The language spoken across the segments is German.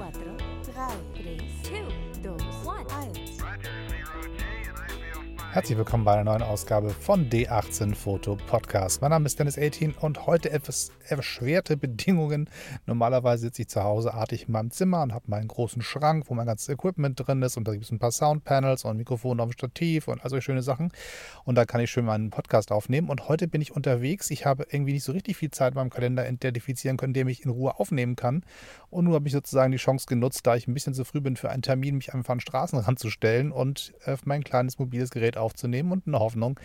4, 3, 3 2, 2, 1. Herzlich willkommen bei einer neuen Ausgabe von D18 Foto Podcast. Mein Name ist Dennis 18 und heute etwas erschwerte Bedingungen. Normalerweise sitze ich zu Hause artig in meinem Zimmer und habe meinen großen Schrank, wo mein ganzes Equipment drin ist und da gibt es ein paar Soundpanels und ein Mikrofon auf dem Stativ und all solche schöne Sachen. Und da kann ich schön meinen Podcast aufnehmen. Und heute bin ich unterwegs. Ich habe irgendwie nicht so richtig viel Zeit in meinem Kalender identifizieren können, dem ich in Ruhe aufnehmen kann. Und nun habe ich sozusagen die Chance genutzt, da ich ein bisschen zu früh bin für einen Termin, mich einfach an den Straßenrand zu stellen und auf mein kleines mobiles Gerät aufzunehmen und in der Hoffnung,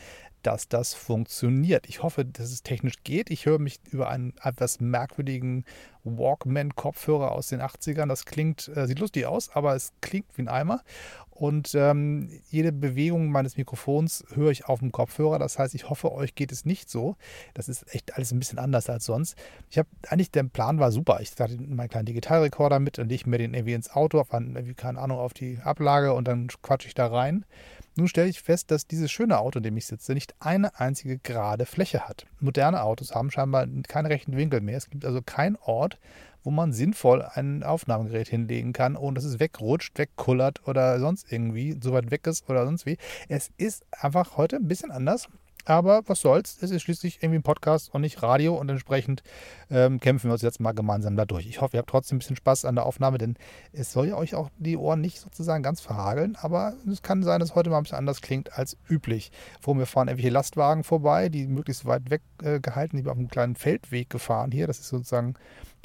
dass das funktioniert. Ich hoffe, dass es technisch geht. Ich höre mich über einen etwas merkwürdigen Walkman-Kopfhörer aus den 80ern. Das klingt, äh, sieht lustig aus, aber es klingt wie ein Eimer. Und ähm, jede Bewegung meines Mikrofons höre ich auf dem Kopfhörer. Das heißt, ich hoffe, euch geht es nicht so. Das ist echt alles ein bisschen anders als sonst. Ich habe eigentlich, der Plan war super. Ich hatte meinen kleinen Digitalrekorder mit und lege mir den irgendwie ins Auto, auf, keine Ahnung, auf die Ablage und dann quatsche ich da rein. Nun stelle ich fest, dass dieses schöne Auto, in dem ich sitze, nicht eine einzige gerade Fläche hat. Moderne Autos haben scheinbar keine rechten Winkel mehr. Es gibt also keinen Ort, wo man sinnvoll ein Aufnahmegerät hinlegen kann, ohne dass es wegrutscht, wegkullert oder sonst irgendwie so weit weg ist oder sonst wie. Es ist einfach heute ein bisschen anders. Aber was soll's, es ist schließlich irgendwie ein Podcast und nicht Radio und entsprechend ähm, kämpfen wir uns jetzt mal gemeinsam dadurch. Ich hoffe, ihr habt trotzdem ein bisschen Spaß an der Aufnahme, denn es soll ja euch auch die Ohren nicht sozusagen ganz verhageln, aber es kann sein, dass heute mal ein bisschen anders klingt als üblich. Vor mir fahren irgendwelche Lastwagen vorbei, die möglichst weit weg äh, die auf einem kleinen Feldweg gefahren hier. Das ist sozusagen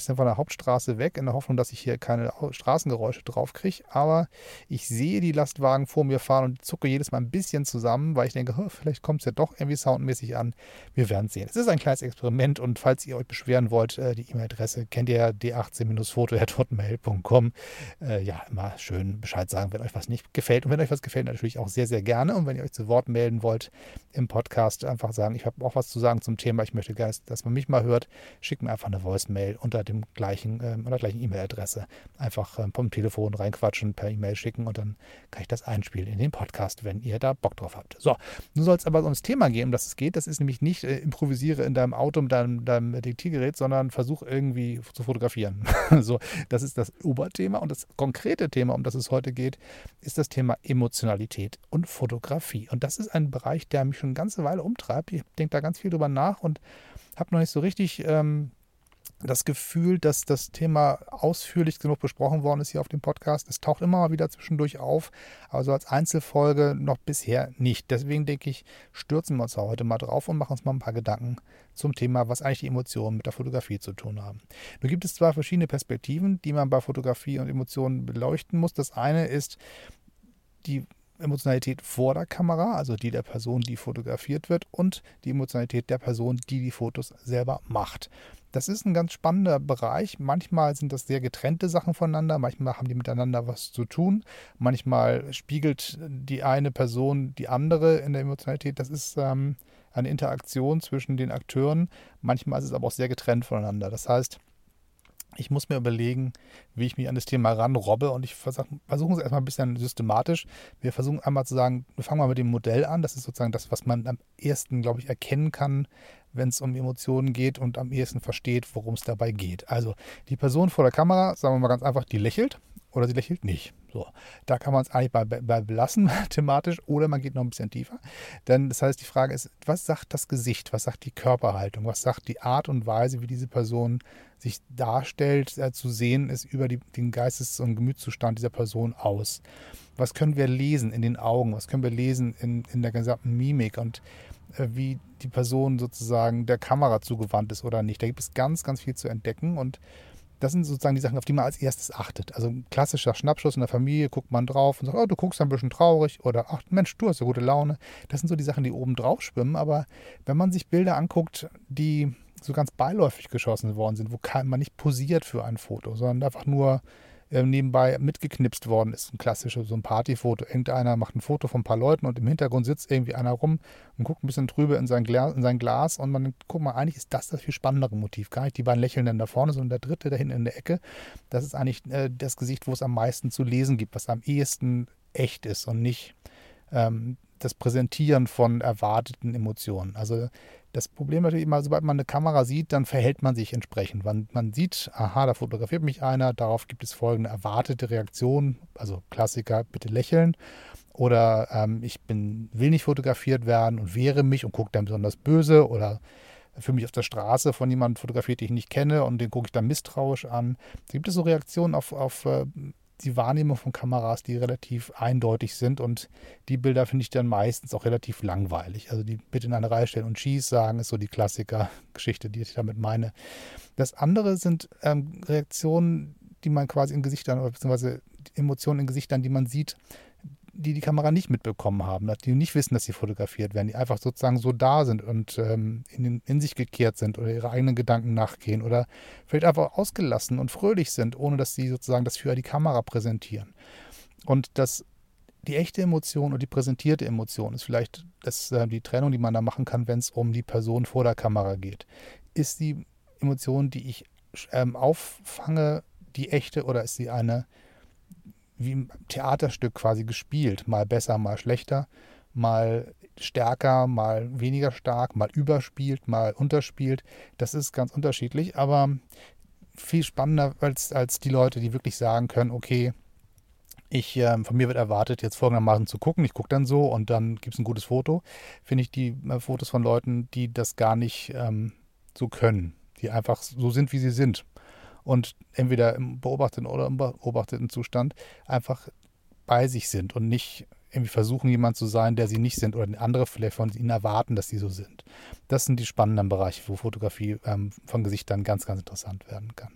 bisschen von der Hauptstraße weg, in der Hoffnung, dass ich hier keine Straßengeräusche drauf kriege. Aber ich sehe die Lastwagen vor mir fahren und zucke jedes Mal ein bisschen zusammen, weil ich denke, vielleicht kommt es ja doch irgendwie soundmäßig an. Wir werden sehen. Es ist ein kleines Experiment und falls ihr euch beschweren wollt, äh, die E-Mail-Adresse kennt ihr d18-foto.hotmail.com. Äh, ja, immer schön Bescheid sagen, wenn euch was nicht gefällt. Und wenn euch was gefällt, natürlich auch sehr, sehr gerne. Und wenn ihr euch zu Wort melden wollt im Podcast, einfach sagen, ich habe auch was zu sagen zum Thema, ich möchte gerne, dass man mich mal hört, schickt mir einfach eine Voicemail unter dem gleichen, äh, oder gleichen E-Mail-Adresse. Einfach äh, vom Telefon reinquatschen, per E-Mail schicken und dann kann ich das einspielen in den Podcast, wenn ihr da Bock drauf habt. So, nun soll es aber ums Thema gehen, um das es geht. Das ist nämlich nicht äh, improvisiere in deinem Auto mit deinem, deinem Diktiergerät, sondern versuch irgendwie zu fotografieren. so, das ist das Oberthema und das konkrete Thema, um das es heute geht, ist das Thema Emotionalität und Fotografie. Und das ist ein Bereich, der mich schon eine ganze Weile umtreibt. Ich denke da ganz viel drüber nach und habe noch nicht so richtig ähm, das Gefühl, dass das Thema ausführlich genug besprochen worden ist hier auf dem Podcast. Es taucht immer mal wieder zwischendurch auf, aber so als Einzelfolge noch bisher nicht. Deswegen denke ich, stürzen wir uns heute mal drauf und machen uns mal ein paar Gedanken zum Thema, was eigentlich die Emotionen mit der Fotografie zu tun haben. Nun gibt es zwei verschiedene Perspektiven, die man bei Fotografie und Emotionen beleuchten muss. Das eine ist die Emotionalität vor der Kamera, also die der Person, die fotografiert wird, und die Emotionalität der Person, die die Fotos selber macht. Das ist ein ganz spannender Bereich. Manchmal sind das sehr getrennte Sachen voneinander, manchmal haben die miteinander was zu tun, manchmal spiegelt die eine Person die andere in der Emotionalität. Das ist ähm, eine Interaktion zwischen den Akteuren. Manchmal ist es aber auch sehr getrennt voneinander. Das heißt, ich muss mir überlegen, wie ich mich an das Thema ranrobbe und ich versuche versuch es erstmal ein bisschen systematisch. Wir versuchen einmal zu sagen, wir fangen mal mit dem Modell an. Das ist sozusagen das, was man am ersten, glaube ich, erkennen kann, wenn es um Emotionen geht und am ehesten versteht, worum es dabei geht. Also die Person vor der Kamera, sagen wir mal ganz einfach, die lächelt oder sie lächelt nicht. So, da kann man es eigentlich bei, bei belassen, thematisch, oder man geht noch ein bisschen tiefer. Denn das heißt, die Frage ist, was sagt das Gesicht, was sagt die Körperhaltung, was sagt die Art und Weise, wie diese Person sich darstellt, äh, zu sehen ist über die, den Geistes- und Gemütszustand dieser Person aus. Was können wir lesen in den Augen, was können wir lesen in, in der gesamten Mimik und äh, wie die Person sozusagen der Kamera zugewandt ist oder nicht. Da gibt es ganz, ganz viel zu entdecken und das sind sozusagen die Sachen, auf die man als erstes achtet. Also ein klassischer Schnappschuss in der Familie, guckt man drauf und sagt, oh, du guckst ein bisschen traurig oder ach Mensch, du hast ja gute Laune. Das sind so die Sachen, die oben drauf schwimmen. Aber wenn man sich Bilder anguckt, die so ganz beiläufig geschossen worden sind, wo man nicht posiert für ein Foto, sondern einfach nur äh, nebenbei mitgeknipst worden ist. Ein klassisches, so ein Partyfoto. Irgendeiner macht ein Foto von ein paar Leuten und im Hintergrund sitzt irgendwie einer rum und guckt ein bisschen drüber in sein, Glas, in sein Glas und man guckt mal, eigentlich ist das das viel spannendere Motiv. Gar nicht die beiden Lächelnden da vorne, sondern der dritte da hinten in der Ecke. Das ist eigentlich äh, das Gesicht, wo es am meisten zu lesen gibt, was am ehesten echt ist und nicht ähm, das Präsentieren von erwarteten Emotionen. Also Das Problem natürlich immer, sobald man eine Kamera sieht, dann verhält man sich entsprechend. Man, man sieht, aha, da fotografiert mich einer, darauf gibt es folgende erwartete Reaktion, also Klassiker, bitte lächeln. Oder ähm, ich bin, will nicht fotografiert werden und wehre mich und gucke dann besonders böse oder für mich auf der Straße von jemandem fotografiert, den ich nicht kenne und den gucke ich dann misstrauisch an. Gibt es so Reaktionen auf, auf äh, die Wahrnehmung von Kameras, die relativ eindeutig sind und die Bilder finde ich dann meistens auch relativ langweilig. Also die bitte in eine Reihe stellen und schieß sagen, ist so die Klassiker-Geschichte, die ich damit meine. Das andere sind ähm, Reaktionen, die man quasi in Gesichtern oder beziehungsweise Emotionen in Gesichtern, die man sieht, die die Kamera nicht mitbekommen haben, die nicht wissen, dass sie fotografiert werden, die einfach sozusagen so da sind und ähm, in, in, sich gekehrt sind oder ihre eigenen Gedanken nachgehen oder vielleicht einfach ausgelassen und fröhlich sind, ohne dass sie sozusagen das für die Kamera präsentieren. Und das, die echte Emotion und die präsentierte Emotion ist vielleicht das, äh, die Trennung, die man da machen kann, wenn es um die Person vor der Kamera geht. Ist die Emotion, die ich ähm, auffange, die echte oder ist sie eine wie ein Theaterstück quasi gespielt. Mal besser, mal schlechter, mal stärker, mal weniger stark, mal überspielt, mal unterspielt. Das ist ganz unterschiedlich, aber viel spannender als, als die Leute, die wirklich sagen können, okay, ich, äh, von mir wird erwartet, jetzt folgendermaßen zu gucken. Ich gucke dann so und dann gibt es ein gutes Foto. Finde ich die äh, Fotos von Leuten, die das gar nicht ähm, so können, die einfach so sind, wie sie sind und entweder im beobachteten oder im beobachteten Zustand einfach bei sich sind und nicht irgendwie versuchen, jemand zu sein, der sie nicht sind oder andere vielleicht von ihnen erwarten, dass sie so sind. Das sind die spannenden Bereiche, wo Fotografie ähm, von Gesichtern ganz, ganz interessant werden kann.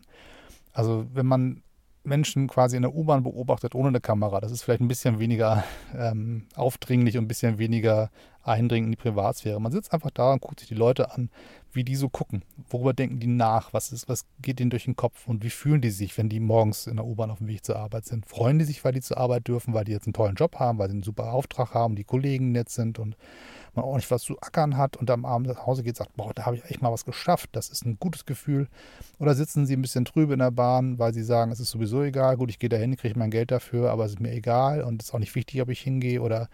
Also wenn man Menschen quasi in der U-Bahn beobachtet ohne eine Kamera, das ist vielleicht ein bisschen weniger ähm, aufdringlich und ein bisschen weniger eindringend in die Privatsphäre. Man sitzt einfach da und guckt sich die Leute an, wie die so gucken. Worüber denken die nach? Was, ist, was geht ihnen durch den Kopf? Und wie fühlen die sich, wenn die morgens in der U-Bahn auf dem Weg zur Arbeit sind? Freuen die sich, weil die zur Arbeit dürfen, weil die jetzt einen tollen Job haben, weil sie einen super Auftrag haben, die Kollegen nett sind und man auch nicht was zu ackern hat und am Abend nach Hause geht und sagt, boah, da habe ich echt mal was geschafft. Das ist ein gutes Gefühl. Oder sitzen sie ein bisschen trübe in der Bahn, weil sie sagen, es ist sowieso egal. Gut, ich gehe dahin, kriege mein Geld dafür, aber es ist mir egal und es ist auch nicht wichtig, ob ich hingehe oder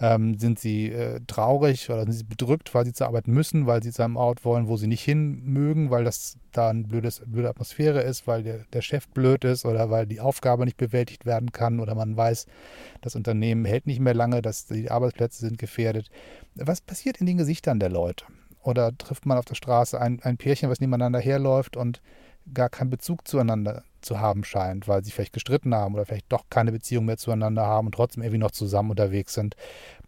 ähm, sind sie äh, traurig oder sind sie bedrückt, weil sie zur Arbeit müssen, weil sie zu einem Ort wollen, wo sie nicht hin mögen, weil das da eine blödes, blöde Atmosphäre ist, weil der, der Chef blöd ist oder weil die Aufgabe nicht bewältigt werden kann oder man weiß, das Unternehmen hält nicht mehr lange, dass die Arbeitsplätze sind gefährdet. Was passiert in den Gesichtern der Leute? Oder trifft man auf der Straße ein, ein Pärchen, was nebeneinander herläuft und gar keinen Bezug zueinander zu haben scheint, weil sie vielleicht gestritten haben oder vielleicht doch keine Beziehung mehr zueinander haben und trotzdem irgendwie noch zusammen unterwegs sind.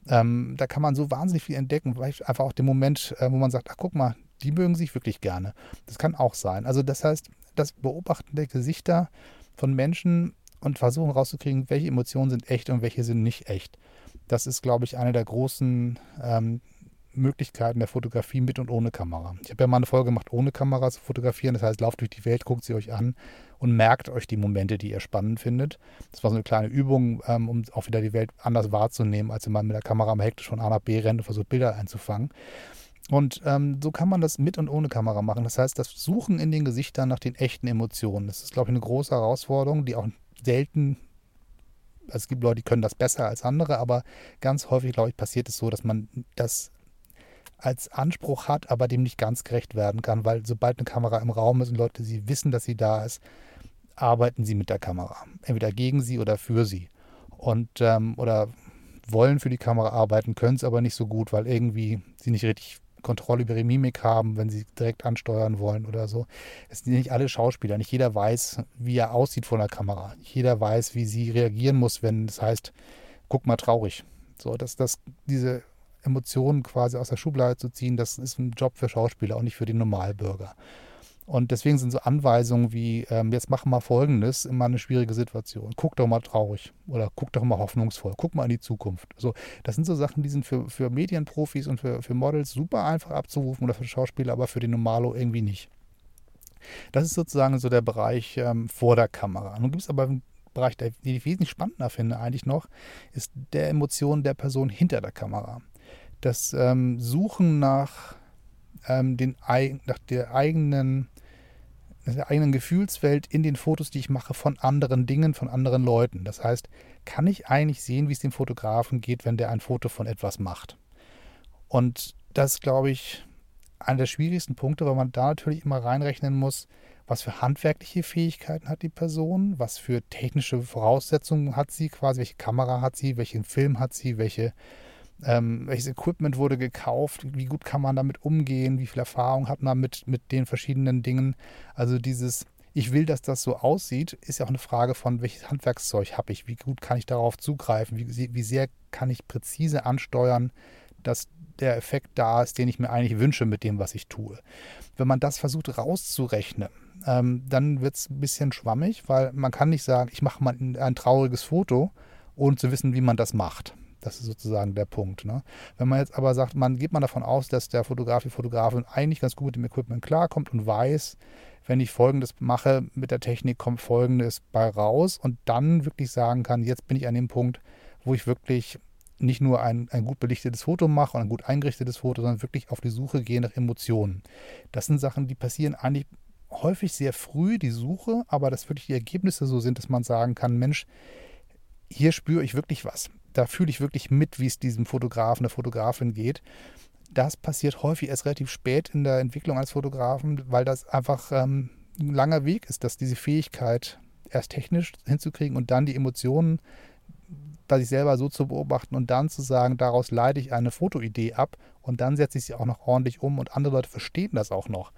Ähm, da kann man so wahnsinnig viel entdecken, vielleicht einfach auch den Moment, äh, wo man sagt, ach guck mal, die mögen sich wirklich gerne. Das kann auch sein. Also das heißt, das Beobachten der Gesichter von Menschen und versuchen rauszukriegen, welche Emotionen sind echt und welche sind nicht echt. Das ist, glaube ich, eine der großen ähm, Möglichkeiten der Fotografie mit und ohne Kamera. Ich habe ja mal eine Folge gemacht, ohne Kamera zu fotografieren. Das heißt, lauft durch die Welt, guckt sie euch an und merkt euch die Momente, die ihr spannend findet. Das war so eine kleine Übung, ähm, um auch wieder die Welt anders wahrzunehmen, als wenn man mit der Kamera am hektisch von A nach B rennt und versucht, Bilder einzufangen. Und ähm, so kann man das mit und ohne Kamera machen. Das heißt, das Suchen in den Gesichtern nach den echten Emotionen. Das ist, glaube ich, eine große Herausforderung, die auch selten also es gibt Leute, die können das besser als andere, aber ganz häufig, glaube ich, passiert es so, dass man das als Anspruch hat, aber dem nicht ganz gerecht werden kann, weil sobald eine Kamera im Raum ist und Leute sie wissen, dass sie da ist, arbeiten sie mit der Kamera. Entweder gegen sie oder für sie. Und ähm, oder wollen für die Kamera arbeiten, können es aber nicht so gut, weil irgendwie sie nicht richtig Kontrolle über ihre Mimik haben, wenn sie direkt ansteuern wollen oder so. Es sind nicht alle Schauspieler. Nicht jeder weiß, wie er aussieht vor der Kamera. Nicht jeder weiß, wie sie reagieren muss, wenn es heißt, guck mal traurig. So, dass das diese Emotionen quasi aus der Schublade zu ziehen, das ist ein Job für Schauspieler und nicht für den Normalbürger. Und deswegen sind so Anweisungen wie, ähm, jetzt mach mal Folgendes, immer eine schwierige Situation. Guck doch mal traurig oder guck doch mal hoffnungsvoll. Guck mal in die Zukunft. Also, das sind so Sachen, die sind für, für Medienprofis und für, für Models super einfach abzurufen oder für Schauspieler, aber für den Normalo irgendwie nicht. Das ist sozusagen so der Bereich ähm, vor der Kamera. Nun gibt es aber einen Bereich, den ich wesentlich spannender finde eigentlich noch, ist der Emotion der Person hinter der Kamera das ähm, Suchen nach, ähm, den, nach der eigenen, der eigenen Gefühlswelt in den Fotos, die ich mache von anderen Dingen, von anderen Leuten. Das heißt, kann ich eigentlich sehen, wie es dem Fotografen geht, wenn der ein Foto von etwas macht? Und das, glaube ich, einer der schwierigsten Punkte, weil man da natürlich immer reinrechnen muss, was für handwerkliche Fähigkeiten hat die Person, was für technische Voraussetzungen hat sie quasi, welche Kamera hat sie, welchen Film hat sie, welche, ähm, welches Equipment wurde gekauft, wie gut kann man damit umgehen, wie viel Erfahrung hat man mit, mit den verschiedenen Dingen. Also dieses, ich will, dass das so aussieht, ist ja auch eine Frage von, welches Handwerkszeug habe ich, wie gut kann ich darauf zugreifen, wie, wie sehr kann ich präzise ansteuern, dass der Effekt da ist, den ich mir eigentlich wünsche mit dem, was ich tue. Wenn man das versucht rauszurechnen, ähm, dann wird es ein bisschen schwammig, weil man kann nicht sagen, ich mache mal ein, ein, trauriges Foto, ohne zu wissen, wie man das macht. Das ist sozusagen der Punkt. Ne? Wenn man jetzt aber sagt, man geht man davon aus, dass der Fotograf, die Fotografin eigentlich ganz gut mit dem Equipment klarkommt und weiß, wenn ich Folgendes mache mit der Technik, kommt Folgendes bei raus und dann wirklich sagen kann, jetzt bin ich an dem Punkt, wo ich wirklich nicht nur ein, ein gut belichtetes Foto mache und ein gut eingerichtetes Foto, sondern wirklich auf die Suche gehe nach Emotionen. Das sind Sachen, die passieren eigentlich häufig sehr früh, die Suche, aber dass wirklich die Ergebnisse so sind, dass man sagen kann, Mensch, hier spüre ich wirklich was. Da fühle ich wirklich mit, wie es diesem Fotografen, der Fotografin geht. Das passiert häufig erst relativ spät in der Entwicklung als Fotografen, weil das einfach ähm, ein langer Weg ist, dass diese Fähigkeit erst technisch hinzukriegen und dann die Emotionen bei sich selber so zu beobachten und dann zu sagen, daraus leite ich eine Fotoidee ab und dann setze ich sie auch noch ordentlich um und andere Leute verstehen das auch noch.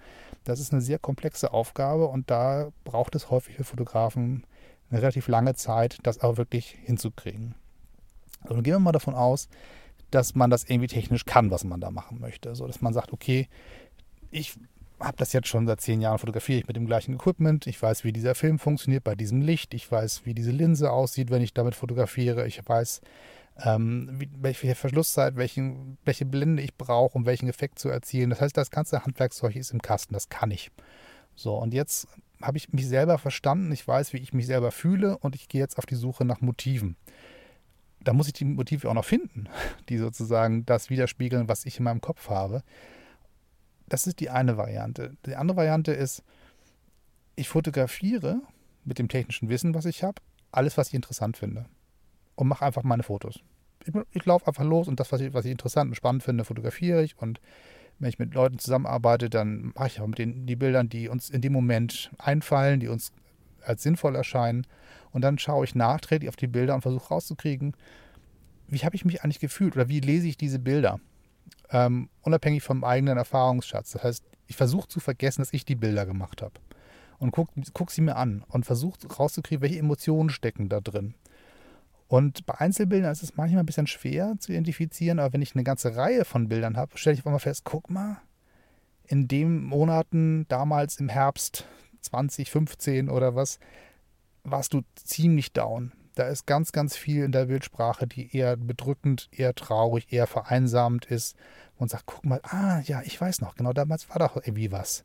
Das ist eine sehr komplexe Aufgabe und da braucht es häufig für Fotografen eine relativ lange Zeit, das auch wirklich hinzukriegen. Also gehen wir mal davon aus, dass man das irgendwie technisch kann, was man da machen möchte. So dass man sagt, okay, ich habe das jetzt schon seit zehn Jahren fotografiere ich mit dem gleichen Equipment. Ich weiß, wie dieser Film funktioniert bei diesem Licht. Ich weiß, wie diese Linse aussieht, wenn ich damit fotografiere. Ich weiß, ähm, wie, welche Verschlusszeit, welchen, welche Blende ich brauche, um welchen Effekt zu erzielen. Das heißt, das ganze Handwerkszeug ist im Kasten. Das kann ich. So, und jetzt habe ich mich selber verstanden. Ich weiß, wie ich mich selber fühle und ich gehe jetzt auf die Suche nach Motiven. Da muss ich die Motive auch noch finden, die sozusagen das widerspiegeln, was ich in meinem Kopf habe. Das ist die eine Variante. Die andere Variante ist, ich fotografiere mit dem technischen Wissen, was ich habe, alles, was ich interessant finde. Und mache einfach meine Fotos. Ich, ich laufe einfach los und das, was ich, was ich interessant und spannend finde, fotografiere ich. Und wenn ich mit Leuten zusammenarbeite, dann mache ich auch mit den die Bildern, die uns in dem Moment einfallen, die uns als sinnvoll erscheinen. Und dann schaue ich nachträglich auf die Bilder und versuche rauszukriegen, wie habe ich mich eigentlich gefühlt oder wie lese ich diese Bilder ähm, unabhängig vom eigenen Erfahrungsschatz. Das heißt, ich versuche zu vergessen, dass ich die Bilder gemacht habe. Und guck, guck sie mir an und versuche rauszukriegen, welche Emotionen stecken da drin. Und bei Einzelbildern ist es manchmal ein bisschen schwer zu identifizieren, aber wenn ich eine ganze Reihe von Bildern habe, stelle ich auch mal fest, guck mal, in den Monaten damals im Herbst 2015 oder was, warst du ziemlich down. Da ist ganz, ganz viel in der Bildsprache, die eher bedrückend, eher traurig, eher vereinsamt ist und sagt, guck mal, ah ja, ich weiß noch, genau damals war doch irgendwie was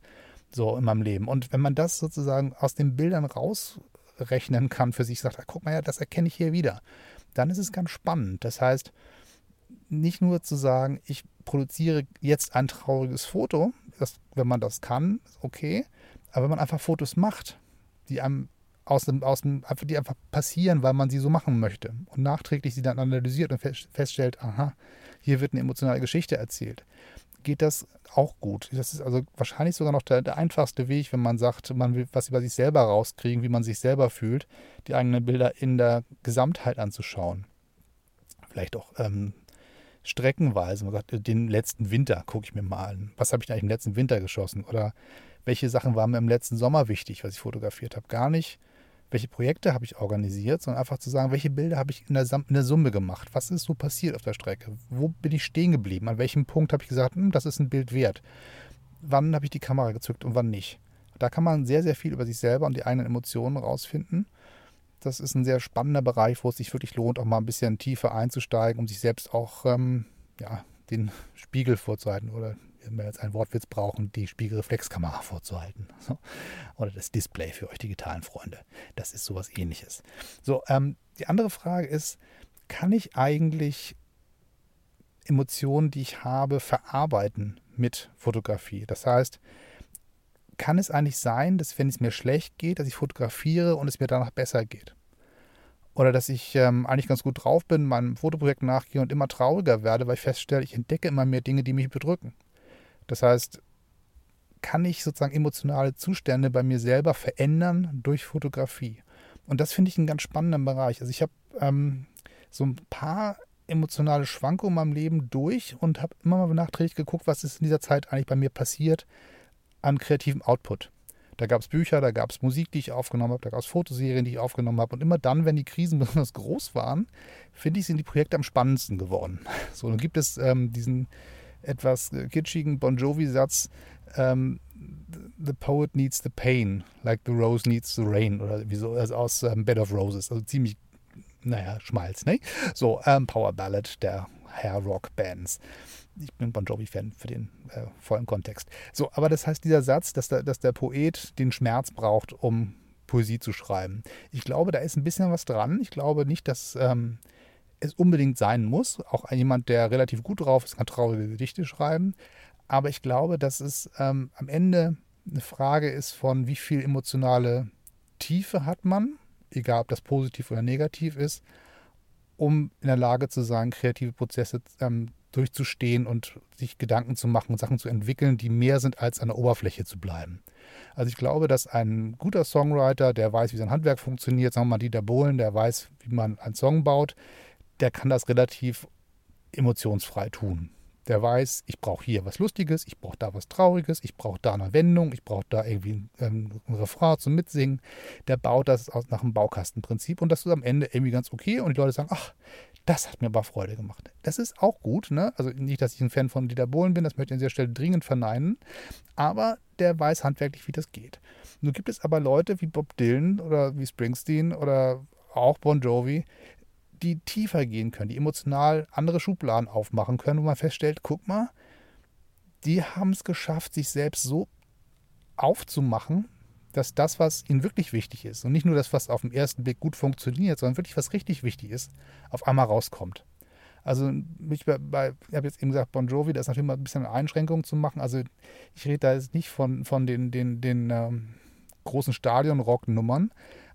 so in meinem Leben. Und wenn man das sozusagen aus den Bildern rausrechnen kann für sich, sagt, ah, guck mal, ja, das erkenne ich hier wieder, dann ist es ganz spannend. Das heißt, nicht nur zu sagen, ich produziere jetzt ein trauriges Foto, das, wenn man das kann, okay, aber wenn man einfach Fotos macht, die einem aus dem, aus dem, die einfach passieren, weil man sie so machen möchte. Und nachträglich sie dann analysiert und feststellt, aha, hier wird eine emotionale Geschichte erzählt. Geht das auch gut? Das ist also wahrscheinlich sogar noch der, der einfachste Weg, wenn man sagt, man will was über sich selber rauskriegen, wie man sich selber fühlt, die eigenen Bilder in der Gesamtheit anzuschauen. Vielleicht auch ähm, streckenweise. Man sagt, den letzten Winter gucke ich mir mal an. Was habe ich eigentlich im letzten Winter geschossen? Oder welche Sachen waren mir im letzten Sommer wichtig, was ich fotografiert habe? Gar nicht welche Projekte habe ich organisiert, sondern einfach zu sagen, welche Bilder habe ich in der, in der, Summe gemacht? Was ist so passiert auf der Strecke? Wo bin ich stehen geblieben? An welchem Punkt habe ich gesagt, hm, das ist ein Bild wert? Wann habe ich die Kamera gezückt und wann nicht? Da kann man sehr, sehr viel über sich selber und die eigenen Emotionen rausfinden. Das ist ein sehr spannender Bereich, wo es sich wirklich lohnt, auch mal ein bisschen tiefer einzusteigen, um sich selbst auch ähm, ja, den Spiegel vorzuhalten oder wenn wir jetzt einen Wortwitz brauchen, die Spiegelreflexkamera vorzuhalten. Oder das Display für euch digitalen Freunde. Das ist sowas ähnliches. So, ähm, die andere Frage ist, kann ich eigentlich Emotionen, die ich habe, verarbeiten mit Fotografie? Das heißt, kann es eigentlich sein, dass wenn es mir schlecht geht, dass ich fotografiere und es mir danach besser geht? Oder dass ich ähm, eigentlich ganz gut drauf bin, meinem Fotoprojekt nachgehe und immer trauriger werde, weil ich feststelle, ich entdecke immer mehr Dinge, die mich bedrücken. Das heißt, kann ich sozusagen emotionale Zustände bei mir selber verändern durch Fotografie. Und das finde ich einen ganz spannenden Bereich. Also ich habe ähm, so ein paar emotionale Schwankungen in meinem Leben durch und habe immer mal nachträglich geguckt, was ist in dieser Zeit eigentlich bei mir passiert an kreativem Output. Da gab es Bücher, da gab es Musik, die ich aufgenommen habe, da gab es Fotoserien, die ich aufgenommen habe. Und immer dann, wenn die Krisen besonders groß waren, finde ich, sind die Projekte am spannendsten geworden. So, dann gibt es ähm, diesen etwas kitschigen Bon Jovi-Satz, ähm, The poet needs the pain, like the rose needs the rain, oder wie so, also aus ähm, Bed of Roses. Also ziemlich, naja, Schmalz, ne? So, ähm, Power Ballad der Hair Rock Bands ich bin Bon Jovi-Fan für den äh, vollen Kontext. So, aber das heißt, dieser Satz, dass der, dass der Poet den Schmerz braucht, um Poesie zu schreiben. Ich glaube, da ist ein bisschen was dran. Ich glaube nicht, dass ähm, es unbedingt sein muss. Auch jemand, der relativ gut drauf ist, kann traurige Gedichte schreiben. Aber ich glaube, dass es ähm, am Ende eine Frage ist von, wie viel emotionale Tiefe hat man, egal ob das positiv oder negativ ist, um in der Lage zu sein, kreative Prozesse ähm, durchzustehen und sich Gedanken zu machen und Sachen zu entwickeln, die mehr sind, als an der Oberfläche zu bleiben. Also ich glaube, dass ein guter Songwriter, der weiß, wie sein Handwerk funktioniert, sagen wir mal Dieter Bohlen, der weiß, wie man einen Song baut, der kann das relativ emotionsfrei tun. Der weiß, ich brauche hier was Lustiges, ich brauche da was Trauriges, ich brauche da eine Wendung, ich brauche da irgendwie ein, ein Refrain zum Mitsingen. Der baut das aus, nach einem Baukastenprinzip und das ist am Ende irgendwie ganz okay und die Leute sagen, ach, das hat mir aber Freude gemacht. Das ist auch gut, ne? Also nicht, dass ich ein Fan von Dieter Bohlen bin, das möchte ich an dieser Stelle dringend verneinen, aber der weiß handwerklich, wie das geht. Nun gibt es aber Leute wie Bob Dylan oder wie Springsteen oder auch Bon Jovi, die tiefer gehen können, die emotional andere Schubladen aufmachen können, wo man feststellt, guck mal, die haben es geschafft, sich selbst so aufzumachen, dass das, was ihnen wirklich wichtig ist und nicht nur das, was auf den ersten Blick gut funktioniert, sondern wirklich was richtig wichtig ist, auf einmal rauskommt. Also ich, ich habe jetzt eben gesagt, Bon Jovi, da ist natürlich mal ein bisschen Einschränkung zu machen. Also ich rede da jetzt nicht von, von den, den, den ähm, großen Stadion-Rock-Nummern.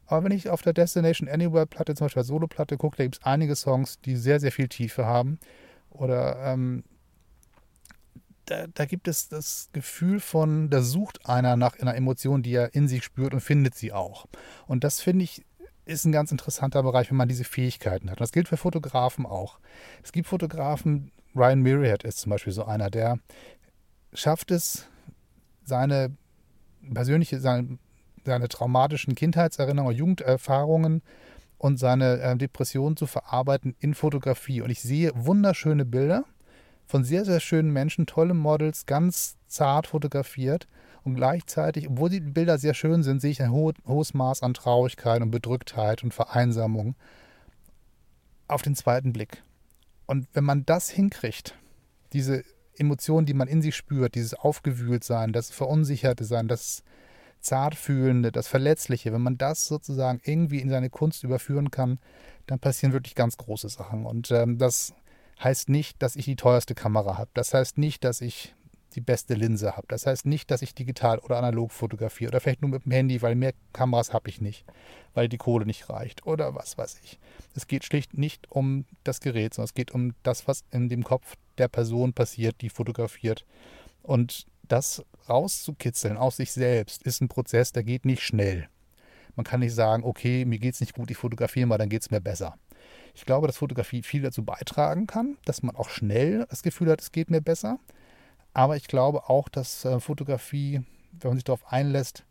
Aber wenn ich auf der Destination Anywhere-Platte, zum Beispiel Solo-Platte gucke, da gibt es einige Songs, die sehr, sehr viel Tiefe haben. Oder ähm, da, da, gibt es das Gefühl von, da sucht einer nach einer Emotion, die er in sich spürt und findet sie auch. Und das finde ich ist ein ganz interessanter Bereich, wenn man diese Fähigkeiten hat. Und das gilt für Fotografen auch. Es gibt Fotografen, Ryan Myriad ist zum Beispiel so einer, der schafft es, seine persönliche, seine, seine traumatischen Kindheitserinnerungen, Jugenderfahrungen und seine äh, Depressionen zu verarbeiten in Fotografie. Und ich sehe wunderschöne Bilder von sehr, sehr schönen Menschen, tolle Models, ganz zart fotografiert. Und gleichzeitig, obwohl die Bilder sehr schön sind, sehe ich ein ho hohes Maß an Traurigkeit und Bedrücktheit und Vereinsamung auf den zweiten Blick. Und wenn man das hinkriegt, diese Emotionen, die man in sich spürt, dieses Aufgewühltsein, das Verunsicherte sein, das Zartfühlende, das Verletzliche, wenn man das sozusagen irgendwie in seine Kunst überführen kann, dann passieren wirklich ganz große Sachen. Und ähm, das heißt nicht, dass ich die teuerste Kamera habe. Das heißt nicht, dass ich die beste Linse habe. Das heißt nicht, dass ich digital oder analog fotografiere oder vielleicht nur mit dem Handy, weil mehr Kameras habe ich nicht, weil die Kohle nicht reicht oder was weiß ich. Es geht schlicht nicht um das Gerät, sondern es geht um das, was in dem Kopf der Person passiert, die fotografiert. Und das rauszukitzeln aus sich selbst ist ein Prozess, der geht nicht schnell. Man kann nicht sagen, okay, mir geht es nicht gut, ich fotografiere mal, dann geht es mir besser. Ich glaube, dass Fotografie viel dazu beitragen kann, dass man auch schnell das Gefühl hat, es geht mir besser. Aber ich glaube auch, dass äh, Fotografie, wenn man sich darauf einlässt,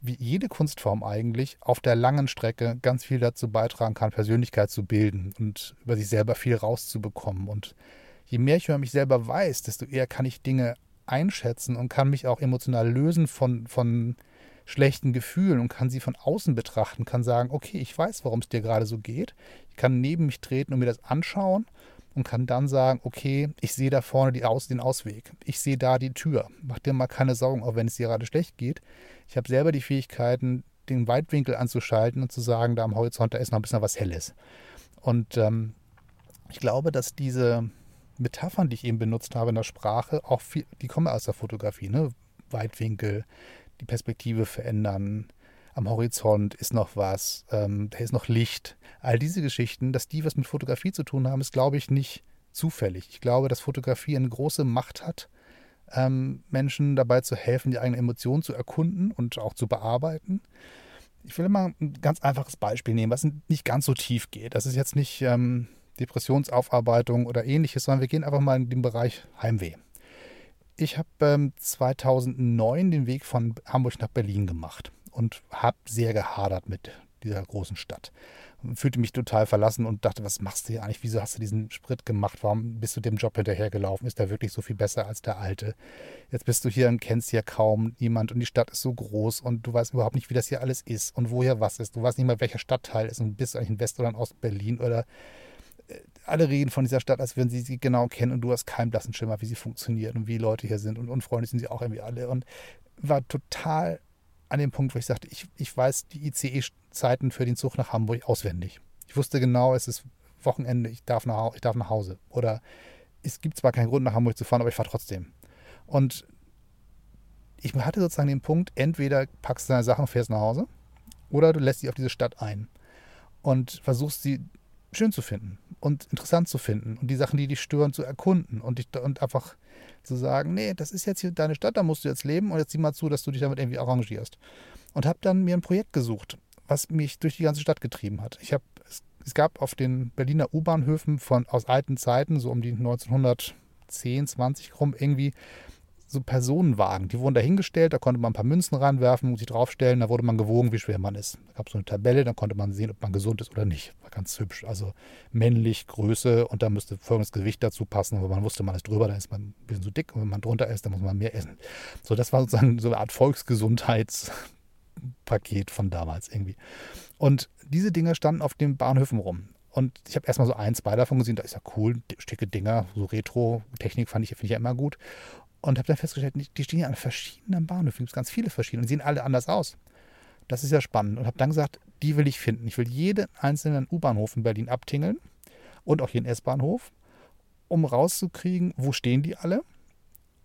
wie jede Kunstform eigentlich, auf der langen Strecke ganz viel dazu beitragen kann, Persönlichkeit zu bilden und über sich selber viel rauszubekommen. Und je mehr ich über mich selber weiß, desto eher kann ich Dinge einschätzen und kann mich auch emotional lösen von, von schlechten Gefühlen und kann sie von außen betrachten, kann sagen, okay, ich weiß, warum es dir gerade so geht. Ich kann neben mich treten und mir das anschauen und kann dann sagen, okay, ich sehe da vorne Aus den Ausweg. Ich sehe da die Tür. Mach dir mal keine Sorgen, auch wenn es dir gerade schlecht geht. Ich habe selber die Fähigkeiten, den Weitwinkel anzuschalten und zu sagen, da am Horizont, da ist noch ein bisschen was Helles. Und ähm, ich glaube, dass diese Metaphern, die ich eben benutzt habe in der Sprache, auch viel, die kommen aus der Fotografie, ne? Weitwinkel, die Perspektive verändern. Am Horizont ist noch was, ähm, da ist noch Licht. All diese Geschichten, dass die was mit Fotografie zu tun haben, ist, glaube ich, nicht zufällig. Ich glaube, dass Fotografie eine große Macht hat, ähm, Menschen dabei zu helfen, die eigenen Emotionen zu erkunden und auch zu bearbeiten. Ich will mal ein ganz einfaches Beispiel nehmen, was nicht ganz so tief geht. Das ist jetzt nicht ähm, Depressionsaufarbeitung oder ähnliches, sondern wir gehen einfach mal in den Bereich Heimweh. Ich habe ähm, 2009 den Weg von Hamburg nach Berlin gemacht und habe sehr gehadert mit dieser großen Stadt. Fühlte mich total verlassen und dachte, was machst du hier eigentlich? Wieso hast du diesen Sprit gemacht? Warum bist du dem Job hinterhergelaufen? Ist der wirklich so viel besser als der alte? Jetzt bist du hier und kennst hier kaum niemand und die Stadt ist so groß und du weißt überhaupt nicht, wie das hier alles ist und woher was ist. Du weißt nicht mal, welcher Stadtteil ist und bist du eigentlich in West- oder in Ost-Berlin oder alle reden von dieser Stadt, als würden sie sie genau kennen und du hast keinen blassen Schimmer, wie sie funktioniert und wie Leute hier sind und unfreundlich sind sie auch irgendwie alle und war total an dem Punkt, wo ich sagte, ich, ich weiß die ICE-Zeiten für den Zug nach Hamburg auswendig. Ich wusste genau, es ist Wochenende, ich darf nach, ich darf nach Hause. Oder es gibt zwar keinen Grund, nach Hamburg zu fahren, aber ich fahre trotzdem. Und ich hatte sozusagen den Punkt, entweder packst du deine Sachen und fährst nach Hause, oder du lässt dich auf diese Stadt ein und versuchst sie schön zu finden und interessant zu finden und die Sachen, die dich stören, zu erkunden und, dich, und einfach zu sagen, nee, das ist jetzt hier deine Stadt, da musst du jetzt leben und jetzt sieh mal zu, dass du dich damit irgendwie arrangierst. Und habe dann mir ein Projekt gesucht, was mich durch die ganze Stadt getrieben hat. Ich habe es, es gab auf den Berliner U-Bahnhöfen von aus alten Zeiten, so um die 1910, 20 rum, irgendwie so Personenwagen. Die wurden dahingestellt, da konnte man ein paar Münzen reinwerfen sich draufstellen, da wurde man gewogen, wie schwer man ist. Da gab es so eine Tabelle, da konnte man sehen, ob man gesund ist oder nicht. War ganz hübsch. Also männlich, Größe und da müsste folgendes Gewicht dazu passen. Wenn man wusste, man ist drüber, dann ist man ein bisschen zu dick und wenn man drunter ist, dann muss man mehr essen. So, das war sozusagen so eine Art Volksgesundheitspaket von damals irgendwie. Und diese Dinger standen auf den Bahnhöfen rum. Und ich habe erstmal so ein, zwei davon gesehen, da ist ja cool, stecke Dinger, so Retro-Technik fand ich, ich ja immer gut und habe dann festgestellt, die stehen ja an verschiedenen Bahnhöfen. Es gibt ganz viele verschiedene und sehen alle anders aus. Das ist ja spannend. Und habe dann gesagt, die will ich finden. Ich will jeden einzelnen U-Bahnhof in Berlin abtingeln und auch jeden S-Bahnhof, um rauszukriegen, wo stehen die alle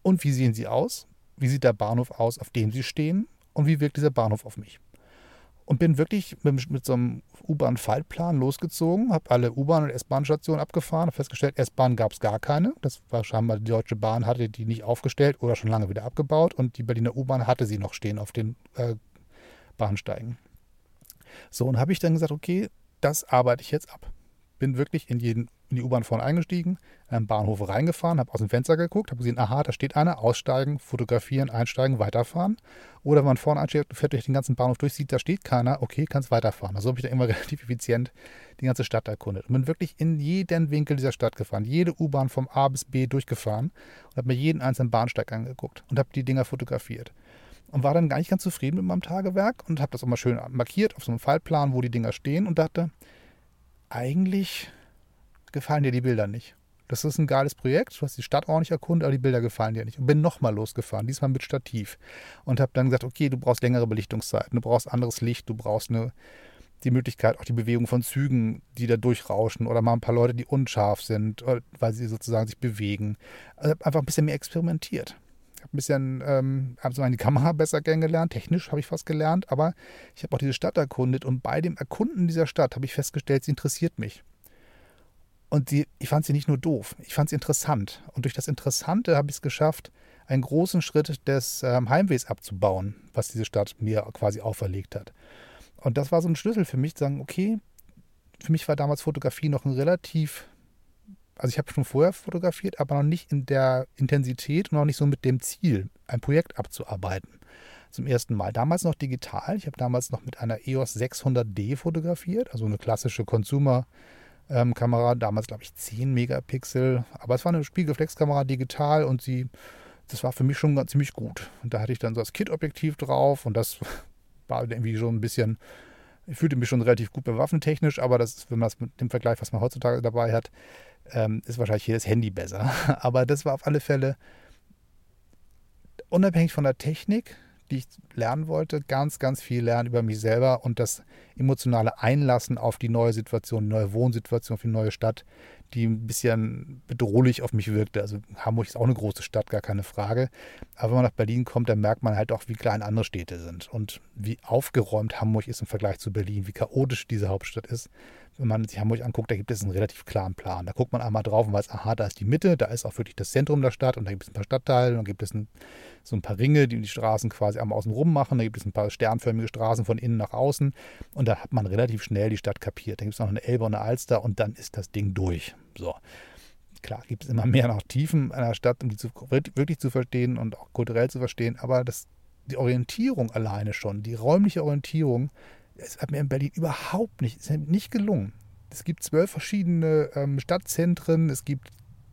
und wie sehen sie aus, wie sieht der Bahnhof aus, auf dem sie stehen und wie wirkt dieser Bahnhof auf mich und bin wirklich mit, mit so einem U-Bahn-Faltplan losgezogen, habe alle U-Bahn- und S-Bahn-Stationen abgefahren, habe festgestellt, S-Bahn gab es gar keine. Das war scheinbar die Deutsche Bahn hatte die nicht aufgestellt oder schon lange wieder abgebaut und die Berliner U-Bahn hatte sie noch stehen auf den äh, Bahnsteigen. So, und habe ich dann gesagt, okay, das arbeite ich jetzt ab. Bin wirklich in jeden in die U-Bahn vorne eingestiegen, in einen Bahnhof reingefahren, habe aus dem Fenster geguckt, habe gesehen, aha, da steht einer, aussteigen, fotografieren, einsteigen, weiterfahren. Oder wenn man vorne einsteigt fährt durch den ganzen Bahnhof durch, sieht, da steht keiner, okay, kannst weiterfahren. Also habe ich da immer relativ effizient die ganze Stadt erkundet und bin wirklich in jeden Winkel dieser Stadt gefahren, jede U-Bahn vom A bis B durchgefahren und habe mir jeden einzelnen Bahnsteig angeguckt und habe die Dinger fotografiert. Und war dann gar nicht ganz zufrieden mit meinem Tagewerk und habe das auch mal schön markiert auf so einem Fallplan, wo die Dinger stehen und dachte, eigentlich gefallen dir die Bilder nicht. Das ist ein geiles Projekt. Du hast die Stadt ordentlich erkundet, aber die Bilder gefallen dir nicht. Und bin nochmal losgefahren, diesmal mit Stativ. Und habe dann gesagt, okay, du brauchst längere Belichtungszeiten, du brauchst anderes Licht, du brauchst eine, die Möglichkeit, auch die Bewegung von Zügen, die da durchrauschen oder mal ein paar Leute, die unscharf sind, weil sie sozusagen sich bewegen. Also einfach ein bisschen mehr experimentiert. Ich habe ein bisschen, ähm, habe so die Kamera besser kennengelernt, technisch habe ich was gelernt, aber ich habe auch diese Stadt erkundet und bei dem Erkunden dieser Stadt habe ich festgestellt, sie interessiert mich. Und die, ich fand sie nicht nur doof, ich fand sie interessant. Und durch das Interessante habe ich es geschafft, einen großen Schritt des ähm, Heimwehs abzubauen, was diese Stadt mir quasi auferlegt hat. Und das war so ein Schlüssel für mich, zu sagen, okay, für mich war damals Fotografie noch ein relativ, also ich habe schon vorher fotografiert, aber noch nicht in der Intensität und noch nicht so mit dem Ziel, ein Projekt abzuarbeiten. Zum ersten Mal. Damals noch digital. Ich habe damals noch mit einer EOS 600D fotografiert, also eine klassische Consumer- ähm, damals glaube ich 10 Megapixel, aber es war eine Spiegelreflexkamera digital und sie, das war für mich schon ganz, ziemlich gut. Und da hatte ich dann so das Kit-Objektiv drauf und das war irgendwie schon ein bisschen, ich fühlte mich schon relativ gut bewaffnetechnisch, aber das ist, wenn man das mit dem Vergleich, was man heutzutage dabei hat, ähm, ist wahrscheinlich das Handy besser. aber das war auf alle Fälle unabhängig von der Technik, die ich lernen wollte, ganz, ganz viel lernen über mich selber und das emotionale Einlassen auf die neue Situation, die neue Wohnsituation, auf die neue Stadt, die ein bisschen bedrohlich auf mich wirkte. Also Hamburg ist auch eine große Stadt, gar keine Frage. Aber wenn man nach Berlin kommt, dann merkt man halt auch, wie klein andere Städte sind und wie aufgeräumt Hamburg ist im Vergleich zu Berlin, wie chaotisch diese Hauptstadt ist. Wenn man sich Hamburg anguckt, da gibt es einen relativ klaren Plan. Da guckt man einmal drauf und weiß, aha, da ist die Mitte, da ist auch wirklich das Zentrum der Stadt und da gibt es ein paar Stadtteile, dann gibt es ein, so ein paar Ringe, die die Straßen quasi einmal außen rum machen, da gibt es ein paar sternförmige Straßen von innen nach außen und da hat man relativ schnell die Stadt kapiert. Da gibt es noch eine Elbe und eine Alster und dann ist das Ding durch. So. Klar, gibt es immer mehr noch Tiefen einer Stadt, um die zu, wirklich zu verstehen und auch kulturell zu verstehen, aber das, die Orientierung alleine schon, die räumliche Orientierung, es hat mir in Berlin überhaupt nicht, nicht gelungen. Es gibt zwölf verschiedene ähm, Stadtzentren, es gibt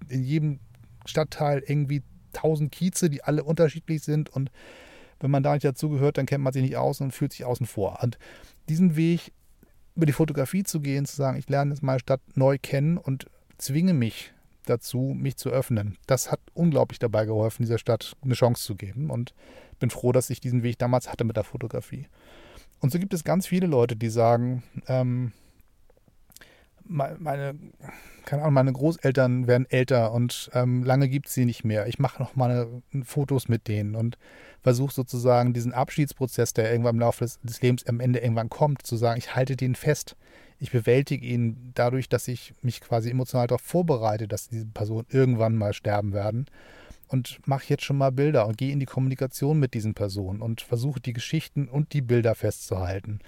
in jedem Stadtteil irgendwie tausend Kieze, die alle unterschiedlich sind und wenn man da nicht dazugehört, dann kennt man sich nicht aus und fühlt sich außen vor. Und diesen Weg über die Fotografie zu gehen, zu sagen, ich lerne jetzt meine Stadt neu kennen und zwinge mich dazu, mich zu öffnen. Das hat unglaublich dabei geholfen, dieser Stadt eine Chance zu geben und bin froh, dass ich diesen Weg damals hatte mit der Fotografie. Und so gibt es ganz viele Leute, die sagen, ähm, meine, keine Ahnung, meine Großeltern werden älter und ähm, lange gibt es sie nicht mehr. Ich mache noch mal Fotos mit denen und versuche sozusagen diesen Abschiedsprozess, der irgendwann im Laufe des, des Lebens am Ende irgendwann kommt, zu sagen, ich halte den fest ich bewältige ihn dadurch, dass ich mich quasi emotional darauf vorbereite, dass diese Personen irgendwann mal sterben werden. Und mache jetzt schon mal Bilder und gehe in die Kommunikation mit diesen Personen und versuche die Geschichten und die Bilder festzuhalten.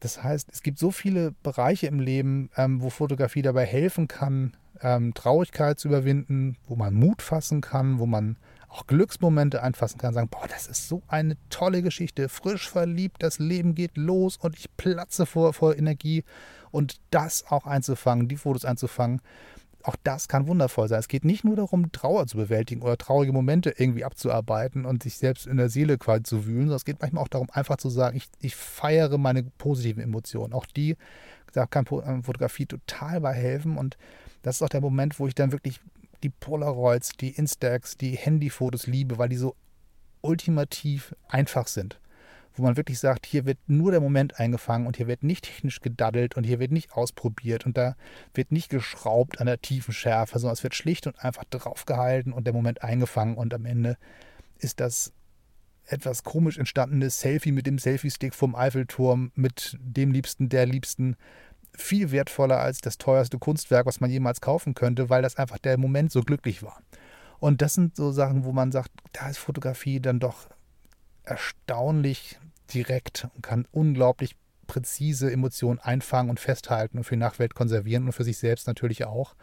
Das heißt, es gibt so viele Bereiche im Leben, ähm, wo Fotografie dabei helfen kann, ähm, Traurigkeit zu überwinden, wo man Mut fassen kann, wo man auch Glücksmomente einfassen kann, sagen, boah, das ist so eine tolle Geschichte, frisch verliebt, das Leben geht los und ich platze vor, vor Energie und das auch einzufangen, die Fotos einzufangen, auch das kann wundervoll sein. Es geht nicht nur darum, Trauer zu bewältigen oder traurige Momente irgendwie abzuarbeiten und sich selbst in der Seele quasi zu wühlen, sondern es geht manchmal auch darum, einfach zu sagen, ich, ich feiere meine positiven Emotionen. Auch die, da kann äh, Fotografie total bei helfen und das ist auch der Moment, wo ich dann wirklich die Polaroids, die Instax, die Handyfotos liebe, weil die so ultimativ einfach sind wo man wirklich sagt, hier wird nur der Moment eingefangen und hier wird nicht technisch gedaddelt und hier wird nicht ausprobiert und da wird nicht geschraubt an der tiefen Schärfe, sondern es wird schlicht und einfach draufgehalten und der Moment eingefangen und am Ende ist das etwas komisch entstandene Selfie mit dem Selfie-Stick vom Eiffelturm, mit dem Liebsten, der Liebsten, viel wertvoller als das teuerste Kunstwerk, was man jemals kaufen könnte, weil das einfach der Moment so glücklich war. Und das sind so Sachen, wo man sagt, da ist Fotografie dann doch erstaunlich direkt und kann unglaublich präzise Emotionen einfangen und festhalten und für die Nachwelt konservieren und für sich selbst natürlich auch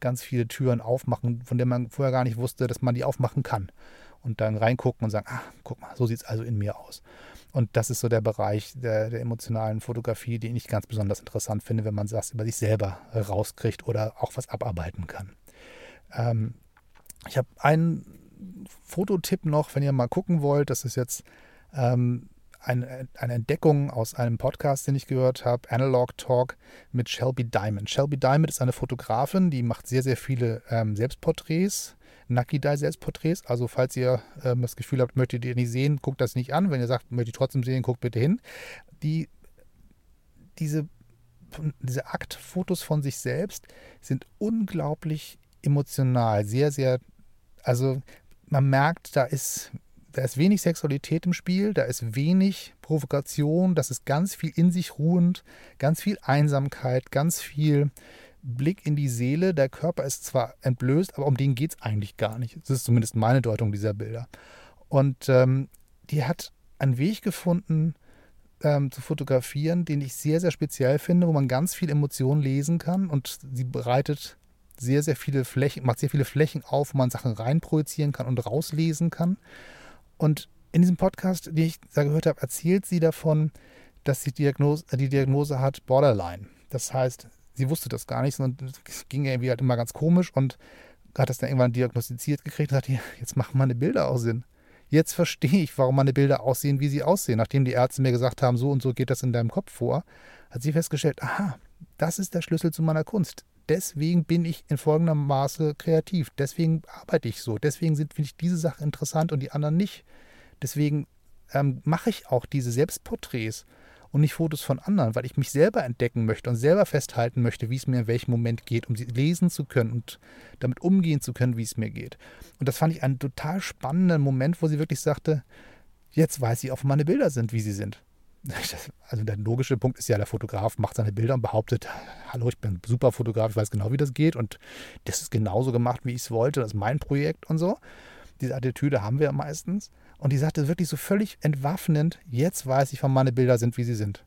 ganz viele Türen aufmachen, von denen man vorher gar nicht wusste, dass man die aufmachen kann. Und dann reingucken und sagen, ah, guck mal, so sieht es also in mir aus. Und das ist so der Bereich der, der, emotionalen Fotografie, den ich ganz besonders interessant finde, wenn man das über sich selber rauskriegt oder auch was abarbeiten kann. Ähm, ich habe einen Fototipp noch, wenn ihr mal gucken wollt. Das ist jetzt ähm, eine, eine Entdeckung aus einem Podcast, den ich gehört habe, Analog Talk mit Shelby Diamond. Shelby Diamond ist eine Fotografin, die macht sehr, sehr viele ähm, Selbstporträts, Nakidai-Selbstporträts. Also falls ihr ähm, das Gefühl habt, möchtet ihr nicht sehen, guckt das nicht an. Wenn ihr sagt, möchtet ihr trotzdem sehen, guckt bitte hin. Die, diese, diese Aktfotos von sich selbst sind unglaublich emotional, sehr, sehr, also man merkt, da ist da ist wenig Sexualität im Spiel, da ist wenig Provokation, das ist ganz viel in sich ruhend, ganz viel Einsamkeit, ganz viel Blick in die Seele. Der Körper ist zwar entblößt, aber um den geht es eigentlich gar nicht. Das ist zumindest meine Deutung dieser Bilder. Und ähm, die hat einen Weg gefunden, ähm, zu fotografieren, den ich sehr, sehr speziell finde, wo man ganz viel Emotionen lesen kann und sie bereitet sehr, sehr viele Flächen, macht sehr viele Flächen auf, wo man Sachen reinprojizieren kann und rauslesen kann. Und in diesem Podcast, den ich da gehört habe, erzählt sie davon, dass sie Diagnose, die Diagnose hat Borderline. Das heißt, sie wusste das gar nicht, sondern es ging irgendwie halt immer ganz komisch und hat das dann irgendwann diagnostiziert gekriegt und sagt, jetzt machen meine Bilder auch Sinn. Jetzt verstehe ich, warum meine Bilder aussehen, wie sie aussehen. Nachdem die Ärzte mir gesagt haben, so und so geht das in deinem Kopf vor, hat sie festgestellt, aha, das ist der Schlüssel zu meiner Kunst. Deswegen bin ich in folgendem Maße kreativ. Deswegen arbeite ich so. Deswegen finde ich diese Sache interessant und die anderen nicht. Deswegen ähm, mache ich auch diese Selbstporträts. und nicht Fotos von anderen, weil ich mich selber entdecken möchte und selber festhalten möchte, wie es mir in welchem Moment geht, um sie lesen zu können und damit umgehen zu können, wie es mir geht. Und das fand ich einen total spannenden Moment, wo sie wirklich sagte, jetzt weiß ich wo meine Bilder sind, wie sie sind. Also der logische Punkt ist ja, der Fotograf macht seine Bilder und behauptet, hallo, ich bin ein super Fotograf, ich weiß genau, wie das geht und das ist genauso gemacht, wie ich es wollte, das ist mein Projekt und so. Diese Attitüde haben wir meistens. Und die sagte wirklich so völlig entwaffnend, jetzt weiß ich, wann meine Bilder sind, wie sie sind.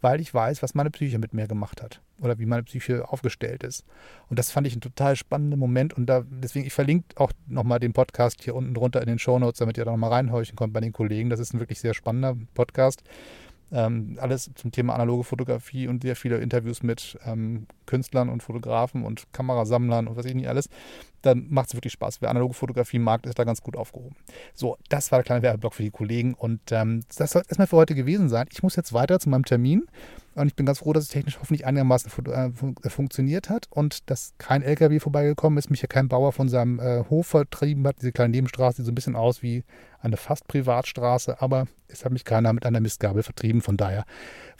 Weil ich weiß, was meine Psyche mit mir gemacht hat oder wie meine Psyche aufgestellt ist. Und das fand ich einen total spannenden Moment. Und da, deswegen, ich verlinke auch nochmal den Podcast hier unten drunter in den Shownotes, damit ihr da nochmal reinhorchen könnt bei den Kollegen. Das ist ein wirklich sehr spannender Podcast. Ähm, alles zum Thema analoge Fotografie und sehr viele Interviews mit ähm, Künstlern und Fotografen und Kamerasammlern und was ich nicht alles. Dann macht es wirklich Spaß. Wer analoge Fotografie mag, ist da ganz gut aufgehoben. So, das war der kleine Werbeblock für die Kollegen und ähm, das soll erstmal für heute gewesen sein. Ich muss jetzt weiter zu meinem Termin und ich bin ganz froh, dass es technisch hoffentlich einigermaßen äh, fun äh, funktioniert hat und dass kein LKW vorbeigekommen ist, mich ja kein Bauer von seinem äh, Hof vertrieben hat. Diese kleine Nebenstraße sieht so ein bisschen aus wie eine fast Privatstraße, aber es hat mich keiner mit einer Mistgabel vertrieben. Von daher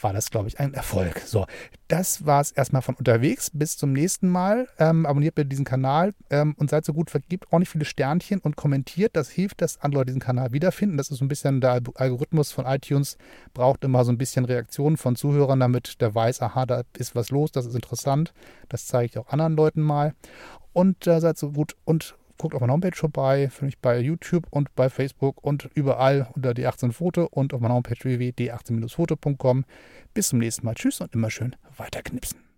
war das, glaube ich, ein Erfolg. So, das war es erstmal von unterwegs. Bis zum nächsten Mal. Ähm, abonniert bitte diesen Kanal ähm, und seid so gut, vergibt ordentlich viele Sternchen und kommentiert. Das hilft, dass andere diesen Kanal wiederfinden. Das ist so ein bisschen der Algorithmus von iTunes, braucht immer so ein bisschen Reaktionen von Zuhörern, damit der weiß, aha, da ist was los, das ist interessant. Das zeige ich auch anderen Leuten mal. Und äh, seid so gut und guckt auf meiner Homepage vorbei, finde ich bei YouTube und bei Facebook und überall unter D18foto und auf meiner Homepage www.d18-foto.com. Bis zum nächsten Mal. Tschüss und immer schön weiterknipsen.